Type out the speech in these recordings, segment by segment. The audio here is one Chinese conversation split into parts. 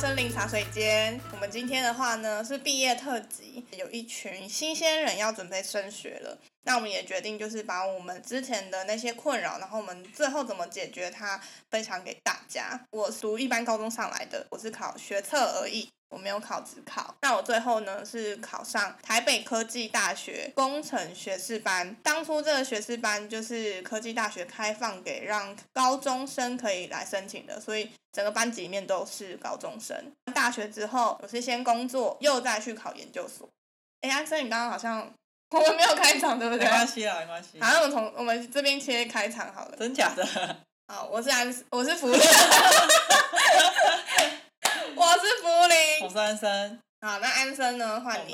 森林茶水间。我们今天的话呢是毕业特辑，有一群新鲜人要准备升学了。那我们也决定就是把我们之前的那些困扰，然后我们最后怎么解决它，分享给大家。我读一般高中上来的，我是考学测而已。我没有考职考，那我最后呢是考上台北科技大学工程学士班。当初这个学士班就是科技大学开放给让高中生可以来申请的，所以整个班级里面都是高中生。大学之后，我是先工作，又再去考研究所。哎，安生，你刚刚好像 我们没有开场，对不对？没关系啦，没关系。好，那我们从我们这边切开场好了。真假的？好，我是安，我是福。我是福林，我是安生。好，那安生呢？换你。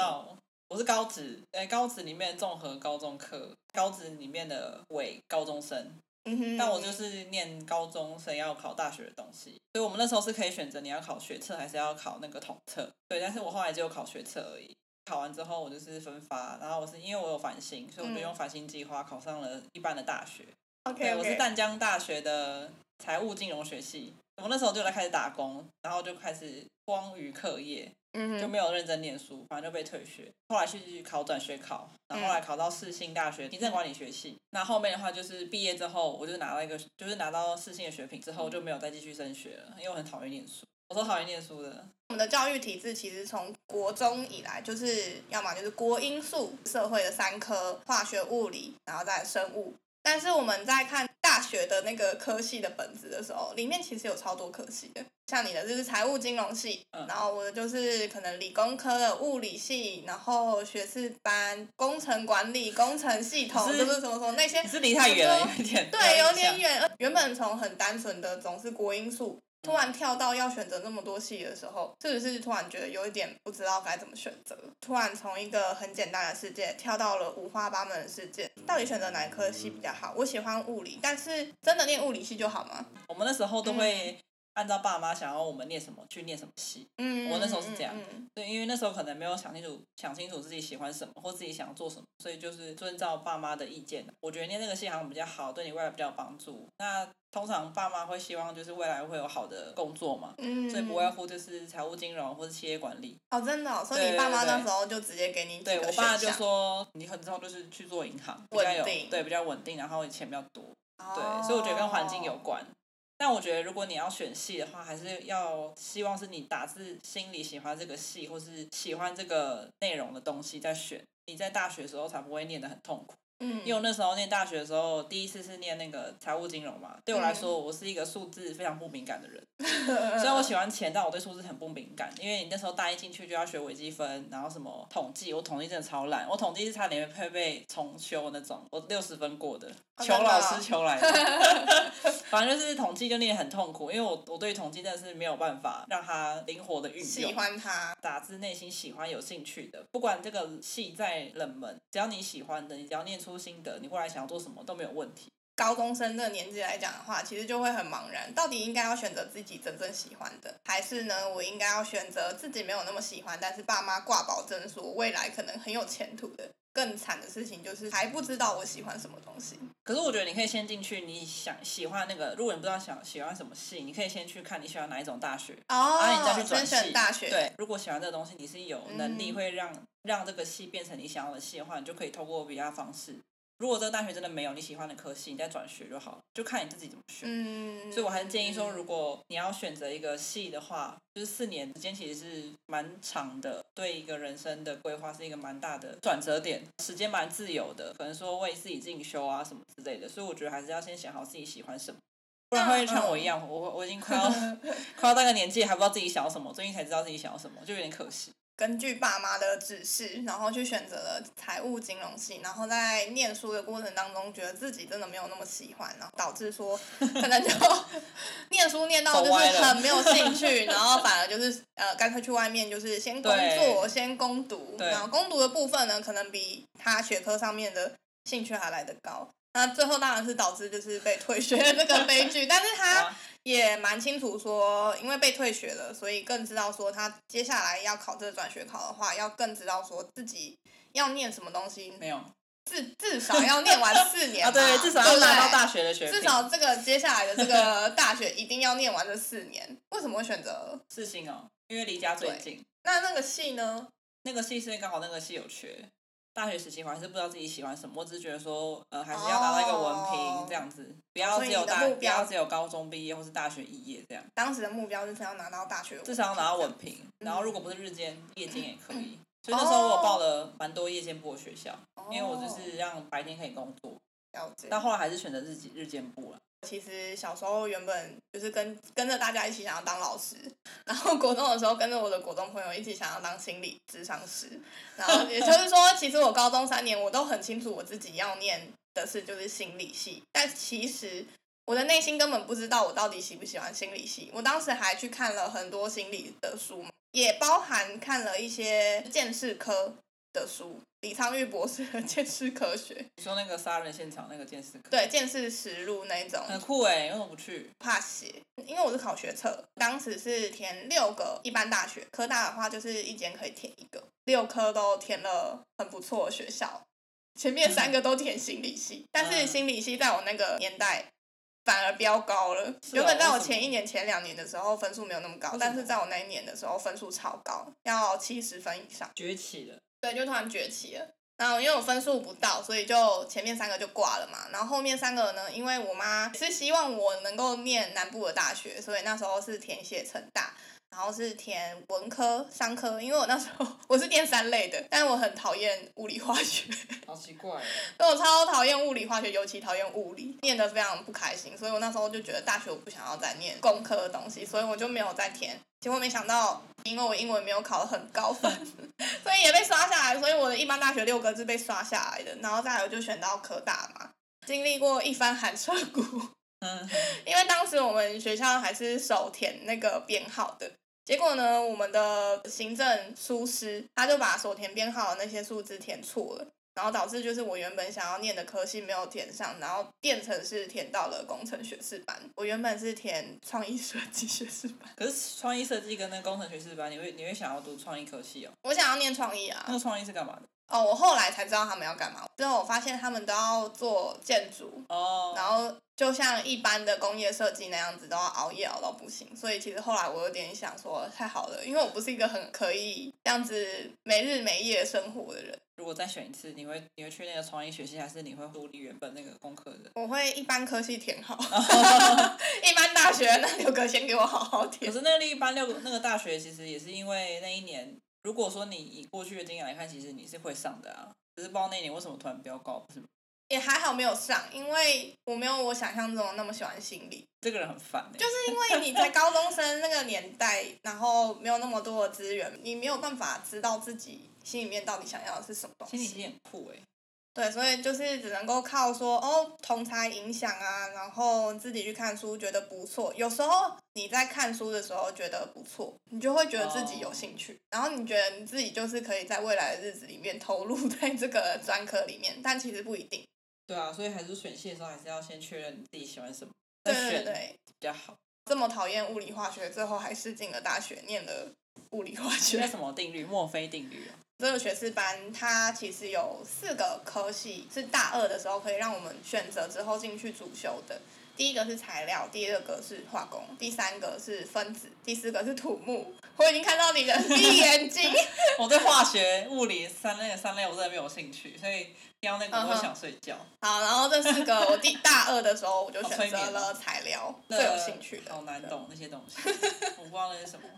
我是高职，哎，高职里面综合高中科，高职里面的伪高中生。嗯哼。但我就是念高中生要考大学的东西，所以我们那时候是可以选择你要考学测还是要考那个统测。对，但是我后来只有考学测而已。考完之后我就是分发，然后我是因为我有繁星，所以我就用繁星计划考上了一般的大学。OK，okay. 我是淡江大学的财务金融学系。我那时候就来开始打工，然后就开始荒于课业，嗯，就没有认真念书，反正就被退学。后来去考转学考，然后后来考到世新大学行政管理学系。那、嗯、后面的话就是毕业之后，我就拿到一个，就是拿到世新的学品之后，就没有再继续升学了，因为我很讨厌念书。我说讨厌念书的。我们的教育体制其实从国中以来，就是要么就是国英数社会的三科，化学、物理，然后再生物。但是我们在看大学的那个科系的本子的时候，里面其实有超多科系的，像你的就是财务金融系，嗯、然后我的就是可能理工科的物理系，然后学士班工程管理、工程系统，是就是什么什么那些，是离太远了，有点对，有点远。原本从很单纯的总是国英数。突然跳到要选择那么多系的时候，是不是突然觉得有一点不知道该怎么选择？突然从一个很简单的世界跳到了五花八门的世界，到底选择哪一科系比较好？我喜欢物理，但是真的念物理系就好吗？我们那时候都会按照爸妈想要我们念什么去念什么系。嗯，我那时候是这样。对，因为那时候可能没有想清楚，想清楚自己喜欢什么或自己想要做什么，所以就是遵照爸妈的意见。我觉得念那个系好像比较好，对你未来比较有帮助。那通常爸妈会希望就是未来会有好的工作嘛，嗯，所以不外乎就是财务金融或者企业管理。哦，真的，哦，所以你爸妈那时候就直接给你对，我爸就说你很之后就是去做银行，比较有对比较稳定，然后钱比较多，哦，对，所以我觉得跟环境有关。但我觉得如果你要选系的话，还是要希望是你打自心里喜欢这个系，或是喜欢这个内容的东西再选，你在大学的时候才不会念得很痛苦。嗯，因为我那时候念大学的时候，第一次是念那个财务金融嘛。对我来说，我是一个数字非常不敏感的人。虽然我喜欢钱，但我对数字很不敏感。因为你那时候大一进去就要学微积分，然后什么统计，我统计真的超烂。我统计是差点会被重修那种，我六十分过的，求老师求来的。反正就是统计就念很痛苦，因为我我对统计真的是没有办法让它灵活的运用。喜欢它，打自内心喜欢、有兴趣的，不管这个系再冷门，只要你喜欢的，你只要念出。心得，你未来想要做什么都没有问题。高中生这个年纪来讲的话，其实就会很茫然，到底应该要选择自己真正喜欢的，还是呢，我应该要选择自己没有那么喜欢，但是爸妈挂保证说未来可能很有前途的。更惨的事情就是还不知道我喜欢什么东西。可是我觉得你可以先进去，你想喜欢那个，如果你不知道想喜欢什么系，你可以先去看你喜欢哪一种大学，哦，然后你再去转系。大学。对，如果喜欢这个东西，你是有能力会让、嗯、让这个系变成你想要的系的话，你就可以透过比较方式。如果这个大学真的没有你喜欢的科系，你再转学就好了，就看你自己怎么选。嗯，所以我还是建议说，如果你要选择一个系的话，就是四年时间其实是蛮长的，对一个人生的规划是一个蛮大的转折点，时间蛮自由的，可能说为自己进修啊什么之类的。所以我觉得还是要先想好自己喜欢什么，不然会像我一样，我我已经快要 快要到那个年纪还不知道自己想要什么，最近才知道自己想要什么，就有点可惜。根据爸妈的指示，然后去选择了财务金融系，然后在念书的过程当中，觉得自己真的没有那么喜欢，然后导致说 可能就 念书念到就是很没有兴趣，然后反而就是呃干脆去外面就是先工作，先攻读，然后攻读的部分呢，可能比他学科上面的兴趣还来得高。那最后当然是导致就是被退学的这个悲剧，但是他也蛮清楚说，因为被退学了，所以更知道说他接下来要考这个转学考的话，要更知道说自己要念什么东西。没有，至至少要念完四年啊，对，至少要拿到大学的学至少这个接下来的这个大学一定要念完这四年。为什么会选择四星哦？因为离家最近。那那个系呢？那个系是刚好那个系有缺。大学时期我还是不知道自己喜欢什么，我只是觉得说，呃，还是要拿到一个文凭这样子，哦、不要只有大，不要只有高中毕业或是大学毕业这样。当时的目标就是要拿到大学，至少要拿到文凭，然后如果不是日间、夜间也可以。所以那时候我报了蛮多夜间部的学校，哦、因为我就是让白天可以工作。了解。但后来还是选择日日间部了。其实小时候原本就是跟跟着大家一起想要当老师，然后国中的时候跟着我的国中朋友一起想要当心理智商师，然后也就是说，其实我高中三年我都很清楚我自己要念的是就是心理系，但其实我的内心根本不知道我到底喜不喜欢心理系。我当时还去看了很多心理的书，也包含看了一些鉴识科的书，李昌钰博士的《鉴识科学》。你说那个杀人现场那个鉴识科？对，鉴识实录那种。很酷哎，为什么不去？怕写，因为我是考学测，当时是填六个一般大学，科大的话就是一间可以填一个，六科都填了很不错的学校，前面三个都填心理系，嗯、但是心理系在我那个年代反而飙高了。原本在我前一年、前两年的时候分数没有那么高，但是在我那一年的时候分数超高，要七十分以上，崛起了。对，就突然崛起了。然后因为我分数不到，所以就前面三个就挂了嘛。然后后面三个呢，因为我妈是希望我能够念南部的大学，所以那时候是填写成大。然后是填文科、商科，因为我那时候 我是填三类的，但是我很讨厌物理化学，好奇怪，所以我超讨厌物理化学，尤其讨厌物理，念得非常不开心，所以我那时候就觉得大学我不想要再念工科的东西，所以我就没有再填。结果没想到，因为我英文没有考得很高分，所以也被刷下来，所以我的一般大学六个是被刷下来的，然后再来我就选到科大嘛，经历过一番寒彻骨，因为当时我们学校还是手填那个编号的。结果呢，我们的行政书师他就把所填编号的那些数字填错了，然后导致就是我原本想要念的科系没有填上，然后变成是填到了工程学士班。我原本是填创意设计学士班，可是创意设计跟那个工程学士班，你会你会想要读创意科系哦？我想要念创意啊。那个创意是干嘛的？哦，我后来才知道他们要干嘛。之后我发现他们都要做建筑，哦，然后就像一般的工业设计那样子，都要熬夜熬到不行。所以其实后来我有点想说，太好了，因为我不是一个很可以这样子没日没夜生活的人。如果再选一次，你会你会去那个创意学系，还是你会脱离原本那个功课的？我会一般科系填好，一般大学那六个先给我好好填。可是那个一般六个那个大学，其实也是因为那一年。如果说你以过去的经验来看，其实你是会上的啊，只是不知道那一年为什么突然飙高，不是吗？也还好没有上，因为我没有我想象中那么喜欢心理。这个人很烦欸。就是因为你在高中生那个年代，然后没有那么多的资源，你没有办法知道自己心里面到底想要的是什么东西。心理很酷欸。对，所以就是只能够靠说哦，同才影响啊，然后自己去看书，觉得不错。有时候你在看书的时候觉得不错，你就会觉得自己有兴趣，然后你觉得你自己就是可以在未来的日子里面投入在这个专科里面，但其实不一定。对啊，所以还是选系的时候还是要先确认你自己喜欢什么，对对对，比较好。这么讨厌物理化学，最后还是进了大学念了物理化学。那什么定律？墨菲定律啊。这个学士班它其实有四个科系，是大二的时候可以让我们选择之后进去主修的。第一个是材料，第二个是化工，第三个是分子，第四个是土木。我已经看到你的闭眼睛。我对化学、物理三类三类我真的没有兴趣，所以听到那个我会想睡觉。Uh huh. 好，然后这四个我第大二的时候我就选择了材料，最有兴趣的。好难懂那些东西，我不知道那是什么，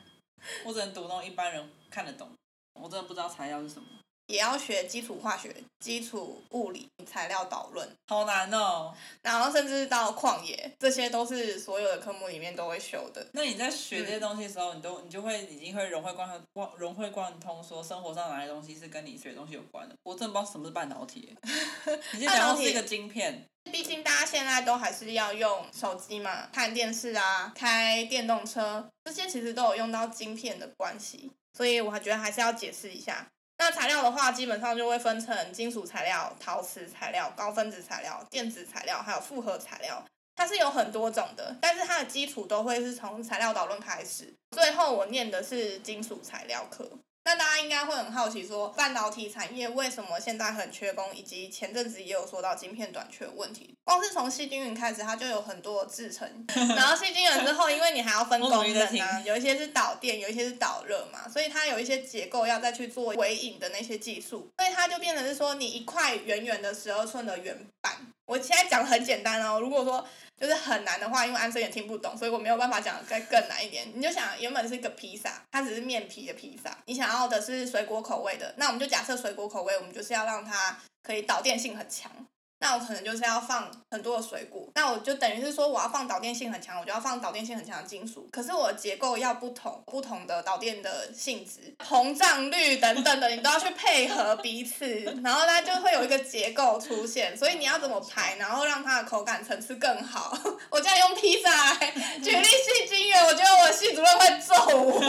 我只能读那种一般人看得懂。我真的不知道材料是什么，也要学基础化学、基础物理、材料导论，好难哦。然后甚至到矿业，这些都是所有的科目里面都会修的。那你在学这些东西的时候，嗯、你都你就会已经会融会贯通，融会贯通，说生活上哪些东西是跟你学的东西有关的。我真的不知道什么是半导体，你先讲到是一个晶片。毕竟大家现在都还是要用手机嘛，看电视啊，开电动车，这些其实都有用到晶片的关系。所以我还觉得还是要解释一下。那材料的话，基本上就会分成金属材料、陶瓷材料、高分子材料、电子材料，还有复合材料。它是有很多种的，但是它的基础都会是从材料导论开始。最后我念的是金属材料课。那大家应该会很好奇说，半导体产业为什么现在很缺工，以及前阵子也有说到晶片短缺的问题。光是从细晶圆开始，它就有很多制成，然后细晶圆之后，因为你还要分功能啊，有一些是导电，有一些是导热嘛，所以它有一些结构要再去做微影的那些技术，所以它就变成是说，你一块圆圆的十二寸的圆板。我现在讲的很简单哦，如果说就是很难的话，因为安生也听不懂，所以我没有办法讲再更难一点。你就想，原本是一个披萨，它只是面皮的披萨，你想要的是水果口味的，那我们就假设水果口味，我们就是要让它可以导电性很强。那我可能就是要放很多的水果，那我就等于是说我要放导电性很强，我就要放导电性很强的金属。可是我的结构要不同，不同的导电的性质、膨胀率等等的，你都要去配合彼此，然后它就会有一个结构出现。所以你要怎么排，然后让它的口感层次更好？我现在用披萨来举例矽晶圆，我觉得我系主任会揍我。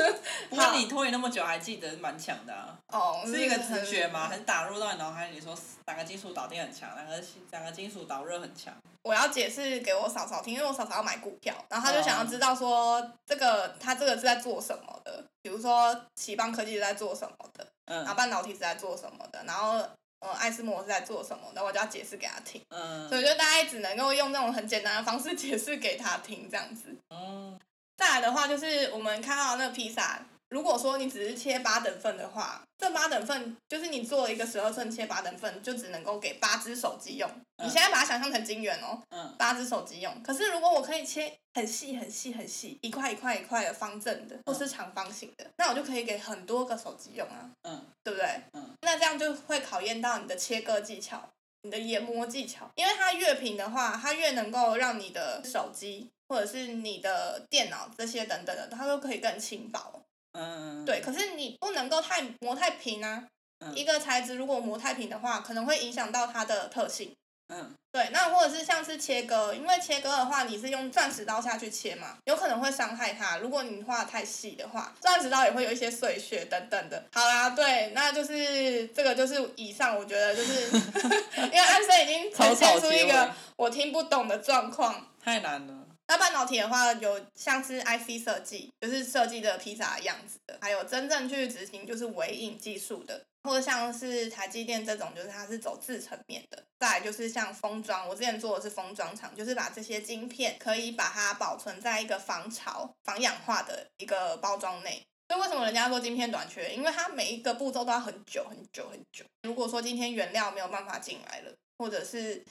那你拖延那么久，还记得蛮强的啊？哦，是一个直觉吗？还是打入到你脑海里说哪个金属导电很强，哪个哪个金属导热很强？我要解释给我嫂嫂听，因为我嫂嫂要买股票，然后她就想要知道说这个她这个是在做什么的，比如说奇邦科技是在做什么的，嗯，然后半导体是在做什么的，然后呃艾斯摩是在做什么的，我就要解释给他听，嗯，所以就大概只能够用那种很简单的方式解释给他听这样子，嗯，再来的话就是我们看到那个披萨。如果说你只是切八等份的话，这八等份就是你做了一个十二寸切八等份，就只能够给八只手机用。嗯、你现在把它想象成晶圆哦，嗯、八只手机用。可是如果我可以切很细很细很细，一块一块一块的方正的，或是长方形的，那我就可以给很多个手机用啊，嗯，对不对？嗯，那这样就会考验到你的切割技巧，你的研磨技巧，因为它越平的话，它越能够让你的手机或者是你的电脑这些等等的，它都可以更轻薄。嗯，对，可是你不能够太磨太平啊。嗯、一个材质如果磨太平的话，可能会影响到它的特性。嗯，对，那或者是像是切割，因为切割的话，你是用钻石刀下去切嘛，有可能会伤害它。如果你画得太细的话，钻石刀也会有一些碎屑等等的。好啦，对，那就是这个就是以上，我觉得就是 因为安生已经呈现出一个我听不懂的状况，太难了。那半导体的话，有像是 IC 设计，就是设计的披萨样子的，还有真正去执行就是微影技术的，或者像是台积电这种，就是它是走制程面的。再来就是像封装，我之前做的是封装厂，就是把这些晶片可以把它保存在一个防潮、防氧化的一个包装内。所以为什么人家说晶片短缺？因为它每一个步骤都要很久很久很久。如果说今天原料没有办法进来了，或者是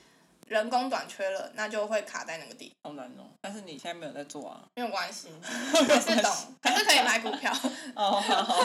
人工短缺了，那就会卡在那个地方。好难哦，但是你现在没有在做啊。没有关系，还是懂，还是可以买股票。哦，好好，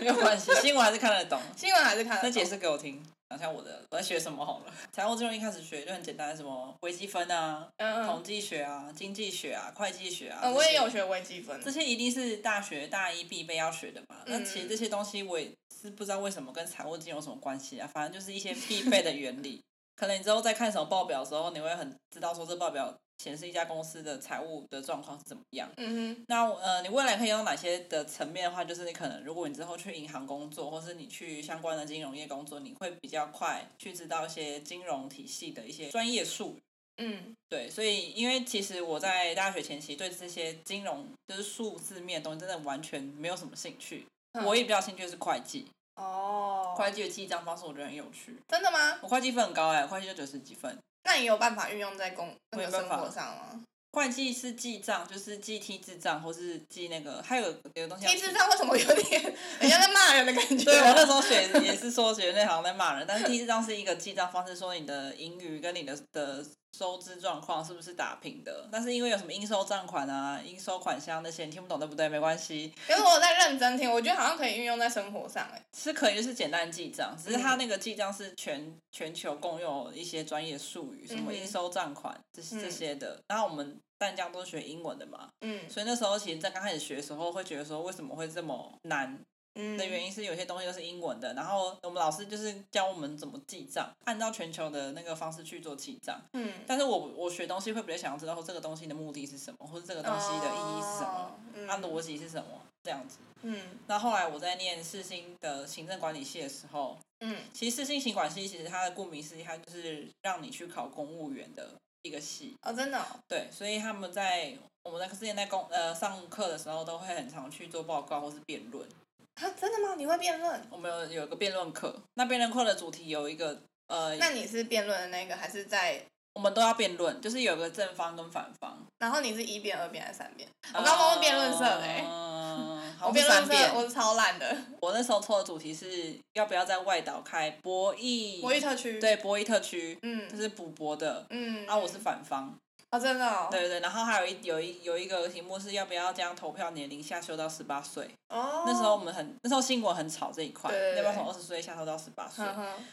没有关系，新闻还是看得懂。新闻还是看得懂。那解释给我听，讲下我的我在学什么好了。财务金融一开始学就很简单，什么微积分啊、嗯、统计学啊、经济学啊、会计学啊。嗯，我也有学微积分。这些一定是大学大一必备要学的嘛？那、嗯、其实这些东西我也是不知道为什么跟财务金融有什么关系啊？反正就是一些必备的原理。可能你之后在看什么报表的时候，你会很知道说这报表显示一家公司的财务的状况是怎么样。嗯哼。那呃，你未来可以用哪些的层面的话，就是你可能如果你之后去银行工作，或是你去相关的金融业工作，你会比较快去知道一些金融体系的一些专业术语。嗯。对，所以因为其实我在大学前期对这些金融就是数字面的东西真的完全没有什么兴趣，嗯、我也比较兴趣是会计。哦，会计的记账方式我觉得很有趣。真的吗？我会计分很高哎，会计就九十几分。那你有办法运用在工那个生活上吗？会计是记账，就是记 T 字账，或是记那个，还有有个东西。T 字账为什么有点 人家在骂人的感觉？对，我那时候学也是说学那行在骂人，但是 T 字账是一个记账方式，说你的盈余跟你的的。收支状况是不是打平的？但是因为有什么应收账款啊、应收款项那些，你听不懂对不对？没关系。可是我在认真听，我觉得好像可以运用在生活上哎。是可以，就是简单记账，只是它那个记账是全全球共用一些专业术语，什么应收账款这些这些的。然后我们淡江都是学英文的嘛，嗯，所以那时候其实，在刚开始学的时候，会觉得说为什么会这么难？嗯，的原因是有些东西都是英文的，然后我们老师就是教我们怎么记账，按照全球的那个方式去做记账。嗯，但是我我学东西会比较想要知道说这个东西的目的是什么，或者这个东西的意义是什么，它逻辑是什么这样子。嗯，那后来我在念世新的行政管理系的时候，嗯，其实世新行管系其实它的顾名思义，它就是让你去考公务员的一个系。哦，真的、哦。对，所以他们在我们在之前在公呃上课的时候，都会很常去做报告或是辩论。啊，真的吗？你会辩论？我们有有一个辩论课，那辩论课的主题有一个呃。那你是辩论的那个，还是在？我们都要辩论，就是有个正方跟反方。然后你是一辩、二辩还是三辩？我刚刚问辩论社的、欸。嗯，我辩论社我是超烂的。我那时候抽的主题是要不要在外岛开博弈。博弈特区。对，博弈特区。嗯。就是赌博的。嗯。然后我是反方。哦，真的哦。对对对，然后还有一有一有一个题目是要不要将投票年龄下修到十八岁。哦。那时候我们很，那时候新闻很吵这一块，对要不要从二十岁下修到十八岁？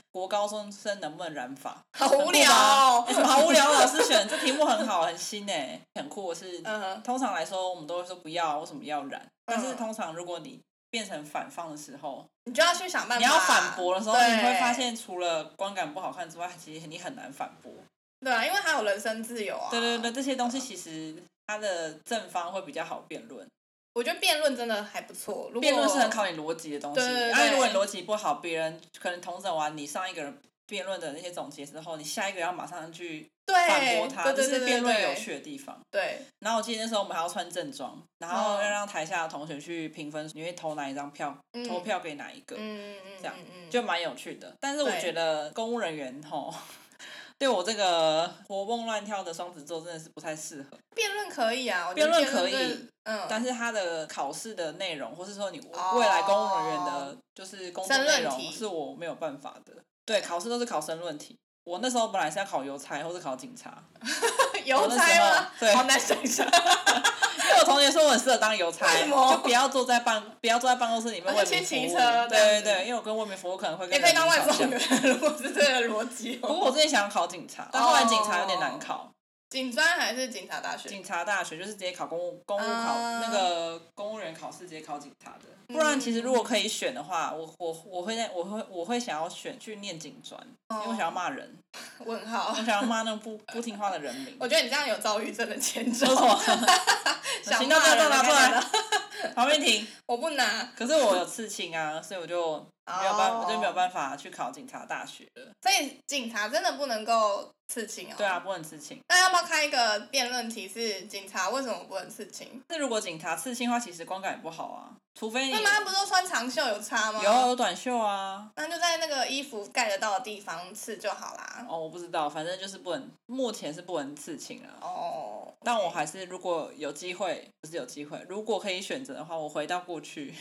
国高中生能不能染发？好无聊哦。什么好无聊？老师选这题目很好，很新诶，很酷。我是、嗯，通常来说，我们都会说不要，为什么要染？但是通常如果你变成反方的时候，你就要去想办法。你要反驳的时候，你会发现除了观感不好看之外，其实你很难反驳。对啊，因为他有人身自由啊。对对对，这些东西其实他的正方会比较好辩论。我觉得辩论真的还不错。辩论是很考你逻辑的东西。对对对。而如果你逻辑不好，别人可能同整完你上一个人辩论的那些总结之后，你下一个要马上去反驳他，这是辩论有趣的地方。对。然后我记得那时候我们还要穿正装，然后要让台下的同学去评分，你会投哪一张票，嗯、投票给哪一个，嗯嗯嗯，这样就蛮有趣的。但是我觉得公务人员吼。对我这个活蹦乱跳的双子座真的是不太适合。辩论可以啊，辩论可以，嗯，但是他的考试的内容，或是说你未来公务人员的，就是工作内容，是我没有办法的。对，考试都是考申论题。我那时候本来是要考邮差，或者考警察。邮差吗？对，好难想象。因为我同学说我很适合当邮差，就不要坐在办，不要坐在办公室里面外面服务。对对对，因为我跟外面服务可能会跟。也可以当外送员，如果是这个逻辑。不过我之前想考警察，但后来警察有点难考。警专还是警察大学？警察大学就是直接考公务公务考、uh, 那个公务员考试，直接考警察的。不然其实如果可以选的话，我我我会在我会我会想要选去念警专，oh. 因为我想要骂人。问号。我想要骂那种不不听话的人民。我觉得你这样有躁郁症的前兆。行那不要拿出来。旁边停。我不拿。可是我有刺青啊，所以我就没有办法，oh. 我就没有办法去考警察大学了。所以警察真的不能够。刺青哦，对啊，不能刺青。那要不要开一个辩论题？是警察为什么不能刺青？那如果警察刺青的话，其实光感也不好啊。除非你。妈妈不都穿长袖有差吗？有有短袖啊。那就在那个衣服盖得到的地方刺就好啦。哦，我不知道，反正就是不能，目前是不能刺青啊。哦。但我还是如果有机会，不是有机会，如果可以选择的话，我回到过去，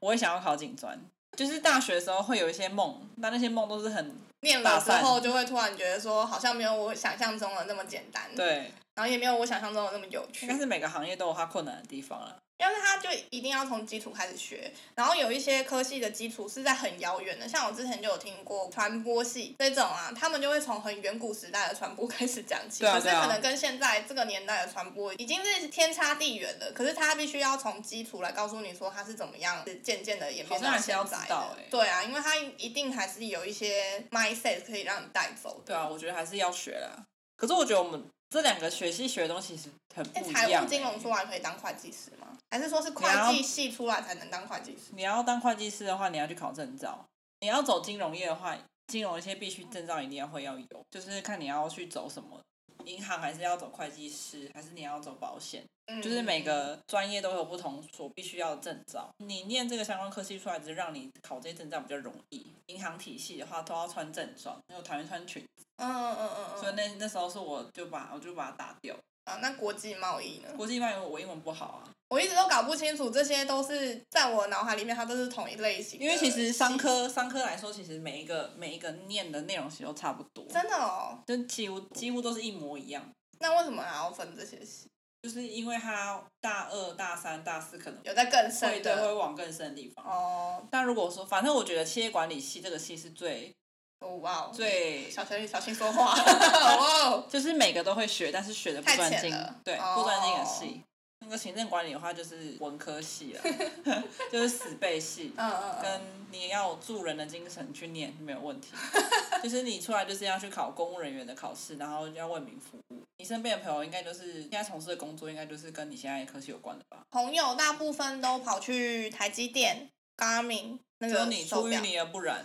我也想要考警专。就是大学的时候会有一些梦，但那些梦都是很。念了之后，就会突然觉得说，好像没有我想象中的那么简单。对。然后也没有我想象中的那么有趣。但是每个行业都有它困难的地方啊。但是他就一定要从基础开始学，然后有一些科系的基础是在很遥远的，像我之前就有听过传播系这种啊，他们就会从很远古时代的传播开始讲起，可是可能跟现在这个年代的传播已经是天差地远了。可是他必须要从基础来告诉你说他是怎么样渐渐的演变到现在的。对啊，因为他一定还是有一些 mindset 可以让你带走。对啊，我觉得还是要学啦。可是我觉得我们。这两个学系学的东西其实很不一样。财务金融出来可以当会计师吗？还是说是会计系出来才能当会计师？你要当会计师的话，你要去考证照。你要走金融业的话，金融一些必须证照一定要会要有，就是看你要去走什么。银行还是要走会计师，还是你要走保险？嗯，就是每个专业都有不同所必须要的证照。你念这个相关科系出来，只是让你考这些证照比较容易。银行体系的话，都要穿正装，因为我讨厌穿裙子。嗯嗯嗯嗯。所以那那时候是我就把我就把它打掉。啊，那国际贸易呢？国际贸易我英文不好啊。我一直都搞不清楚，这些都是在我脑海里面，它都是同一类型。因为其实商科商科来说，其实每一个每一个念的内容其实都差不多。真的哦。就几乎几乎都是一模一样。那为什么还要分这些系？就是因为它大二、大三、大四可能有在更深的，会往更深的地方。哦。但如果说，反正我觉得企业管理系这个系是最，哦哇，最小心小心说话，哇，就是每个都会学，但是学的不专精，对，不专精的系。那个行政管理的话，就是文科系了，就是死背系，嗯跟你要有助人的精神去念没有问题。就是你出来就是要去考公务人员的考试，然后要为民服务。你身边的朋友应该就是现在从事的工作，应该就是跟你现在的科系有关的吧？朋友大部分都跑去台积电、Garmin 那个手表。只有你出淤泥而不染。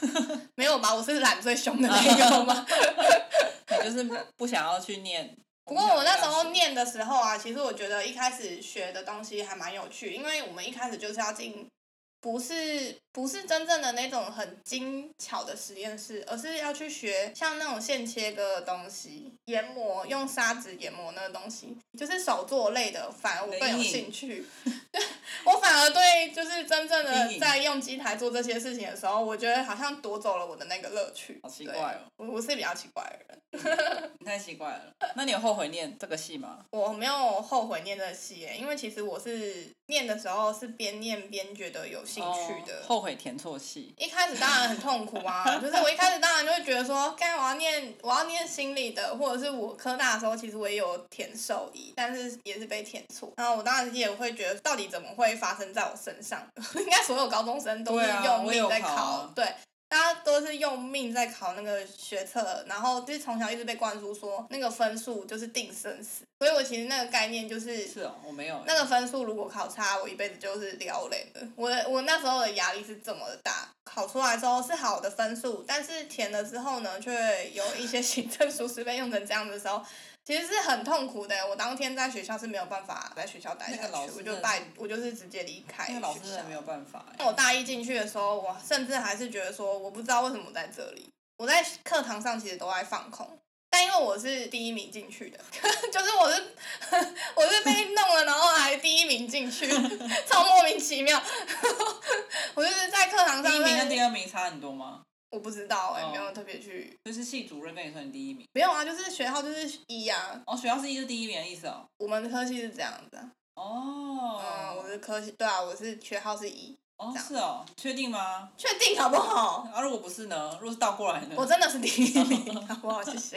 没有吧？我是懒最凶的那个吗？你就是不想要去念。不过我那时候念的时候啊，其实我觉得一开始学的东西还蛮有趣，因为我们一开始就是要进。不是不是真正的那种很精巧的实验室，而是要去学像那种线切割的东西，研磨用砂纸研磨那个东西，就是手作类的，反而我更有兴趣。我反而对就是真正的在用机台做这些事情的时候，我觉得好像夺走了我的那个乐趣。好奇怪哦！我我是比较奇怪的人。你 太奇怪了。那你有后悔念这个戏吗？我没有后悔念这个戏耶，因为其实我是念的时候是边念边觉得有兴趣的。后悔填错戏。一开始当然很痛苦啊，就是我一开始当然就会觉得说，该我要念我要念心理的，或者是我科大的时候，其实我也有填兽医，但是也是被填错。然后我当然也会觉得，到底怎么会发生在我身上？应该所有高中生都是用命在考，对，啊，对。大家都是用命在考那个学测，然后就是从小一直被灌输说那个分数就是定生死，所以我其实那个概念就是，是哦，我没有那个分数如果考差，我一辈子就是撩人的。我我那时候的压力是这么的大，考出来之后是好的分数，但是填了之后呢，却有一些行政书是被用成这样的时候。其实是很痛苦的，我当天在学校是没有办法在学校待下去，我就带我就是直接离开。那个老师是没有办法。我大一进去的时候，我甚至还是觉得说，我不知道为什么我在这里。我在课堂上其实都在放空，但因为我是第一名进去的，就是我是我是被弄了，然后还第一名进去，超莫名其妙。我就是在课堂上。第一名跟第二名差很多吗？我不知道哎、欸，哦、没有特别去。就是系主任跟你说你第一名。没有啊，就是学号就是一啊。哦，学号是一是第一名的意思哦。我们的科系是这样子、啊。哦。嗯，我的科系对啊，我是学号是一。哦，是哦，确定吗？确定好不好？啊，如果不是呢？如果是倒过来呢？我真的是第一名，好不好？谢谢。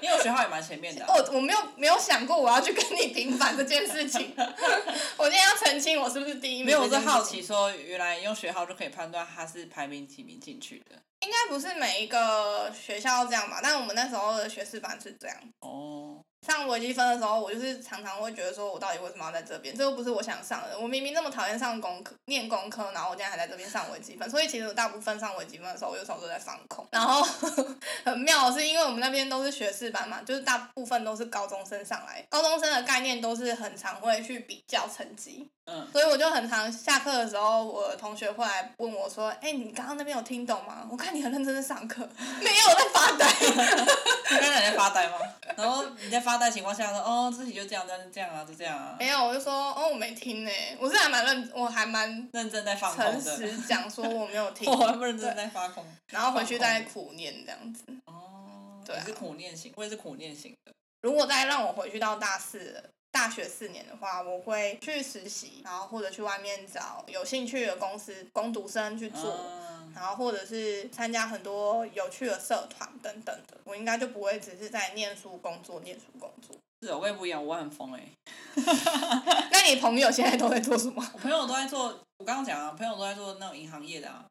因为我学号也蛮前面的、啊。我我没有没有想过我要去跟你平反这件事情。我今天要澄清，我是不是第一名？没有，我是好奇说，原来用学号就可以判断他是排名几名进去的。应该不是每一个学校这样吧，但我们那时候的学士班是这样。哦。上微积分的时候，我就是常常会觉得说，我到底为什么要在这边？这又不是我想上的。我明明那么讨厌上工科、念工科，然后我今天还在这边上微积分。所以其实我大部分上微积分的时候，我有时候都在放空。然后 很妙的是，因为我们那边都是学士班嘛，就是大部分都是高中生上来，高中生的概念都是很常会去比较成绩。嗯。所以我就很常下课的时候，我同学会来问我说：“哎、欸，你刚刚那边有听懂吗？我看你很认真的上课，没有我在发呆。”你刚才在发呆吗？然后你在发呆情况下说：“哦。”哦，自己就这样，这样，这样啊，就这样啊。没有，我就说，哦，我没听呢。我是还蛮认，我还蛮认真在放空诚实讲说我没有听。我还不认真在发空。然后回去再苦念这样子。哦。对、啊。你是苦念型，我也是苦念型的。如果再让我回去到大四、大学四年的话，我会去实习，然后或者去外面找有兴趣的公司工读生去做。嗯然后或者是参加很多有趣的社团等等的，我应该就不会只是在念书工作、念书工作。是，我也不一样，我很疯哎、欸。那你朋友现在都在做什么？我朋友都在做，我刚刚讲啊，朋友都在做那种银行业的啊。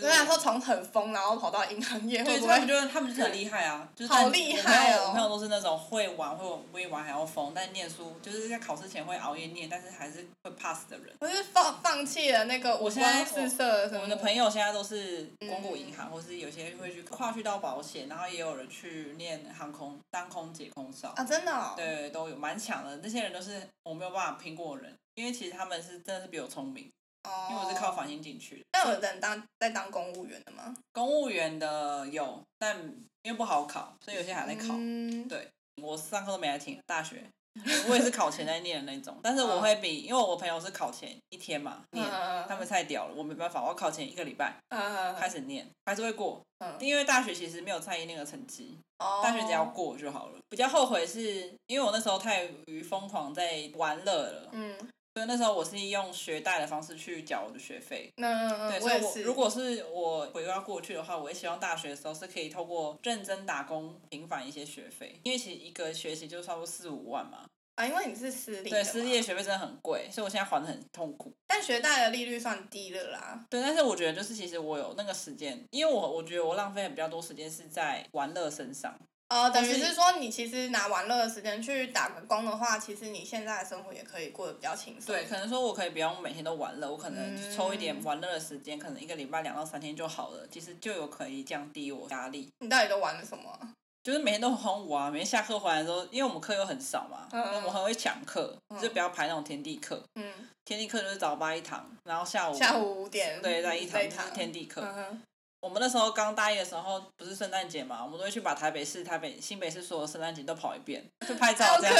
对啊，说从很疯，然后跑到银行业，对，他们就是他们就是很厉害啊，就是好厉害哦！我朋友都是那种会玩，会比玩还要疯，但念书就是在考试前会熬夜念，但是还是会 pass 的人。我是放放弃了那个五光四色。我们的朋友现在都是公股银行，嗯、或是有些会去跨去到保险，然后也有人去念航空当空姐、空少啊，真的、哦？对，都有蛮强的。那些人都是我没有办法拼过的人，因为其实他们是真的是比我聪明。哦，因为我是靠繁星进去的。那有人当在当公务员的吗？公务员的有，但因为不好考，所以有些还在考。嗯、对，我上课都没来听。大学我也是考前在念的那种，但是我会比，因为我朋友是考前一天嘛念，嗯、他们太屌了，我没办法，我要考前一个礼拜、嗯、开始念，还是会过。嗯、因为大学其实没有在意那个成绩，哦、大学只要过就好了。比较后悔是因为我那时候太于疯狂在玩乐了。嗯。所以那时候我是用学贷的方式去缴我的学费。嗯嗯嗯，对，所以我如果是我回到过去的话，我也希望大学的时候是可以透过认真打工平反一些学费，因为其实一个学期就差不多四五万嘛。啊，因为你是私立。对，私立的学费真的很贵，所以我现在还的很痛苦。但学贷的利率算低了啦。对，但是我觉得就是其实我有那个时间，因为我我觉得我浪费的比较多时间是在玩乐身上。哦，等于是说你其实拿玩乐的时间去打个工的话，其实你现在的生活也可以过得比较轻松。对，可能说我可以不用每天都玩乐，我可能抽一点玩乐的时间，嗯、可能一个礼拜两到三天就好了，其实就有可以降低我压力。你到底都玩了什么？就是每天都很啊，每天下课回来的时候，因为我们课又很少嘛，嗯、我们很会抢课，嗯、就不要排那种天地课。嗯。天地课就是早八一堂，然后下午下午五点对，在一堂就是天地课。嗯我们那时候刚大一的时候，不是圣诞节嘛，我们都会去把台北市、台北、新北市所有圣诞节都跑一遍，就拍照这样，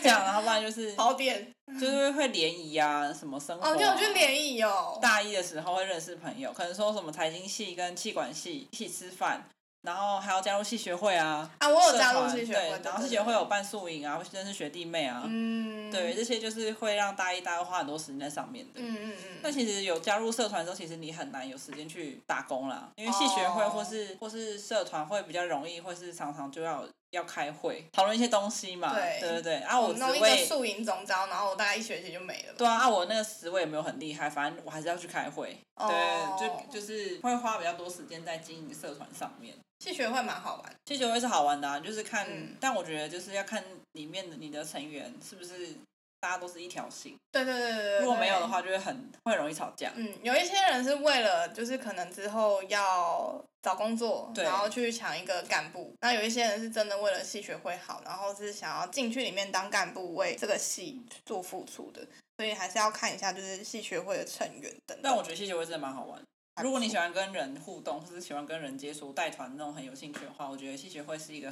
这样，然后不然就是 跑点，就是会联谊啊，什么生活、啊。哦，就联谊哦。大一的时候会认识朋友，可能说什么财经系跟气管系一起吃饭。然后还要加入系学会啊！啊，我有加入戏学会。对，然后系学会有办宿营啊，会认识学弟妹啊。嗯。对，这些就是会让大一、大二花很多时间在上面的。嗯嗯嗯。但其实有加入社团之后，其实你很难有时间去打工啦，因为系学会或是或是社团会比较容易，或是常常就要要开会讨论一些东西嘛。对对对。啊，我弄一个宿营总招，然后我大概一学期就没了。对啊，啊，我那个职位也没有很厉害，反正我还是要去开会。对，就就是会花比较多时间在经营社团上面。系学会蛮好玩，系学会是好玩的啊，就是看，嗯、但我觉得就是要看里面的你的成员是不是大家都是一条心。对对对对对。如果没有的话，就会很会容易吵架。嗯，有一些人是为了就是可能之后要找工作，然后去抢一个干部。那有一些人是真的为了系学会好，然后是想要进去里面当干部，为这个戏做付出的。所以还是要看一下就是系学会的成员等等。但我觉得系学会真的蛮好玩。如果你喜欢跟人互动，或是喜欢跟人接触、带团那种很有兴趣的话，我觉得戏学会是一个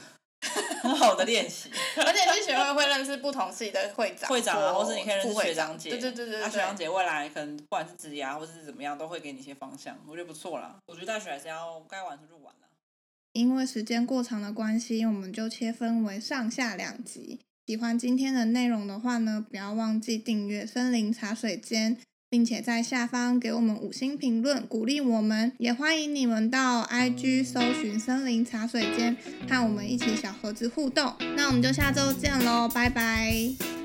很好的练习。而且系学会会认识不同系的会长、会长啊，或是你可以认识学长姐。对对对对，那学长姐未来可能不管是职涯或是怎么样，都会给你一些方向，我觉得不错啦。我觉得大学还是要该玩出去玩啦。因为时间过长的关系，我们就切分为上下两集。喜欢今天的内容的话呢，不要忘记订阅森林茶水间。并且在下方给我们五星评论，鼓励我们。也欢迎你们到 IG 搜寻“森林茶水间”，和我们一起小盒子互动。那我们就下周见喽，拜拜。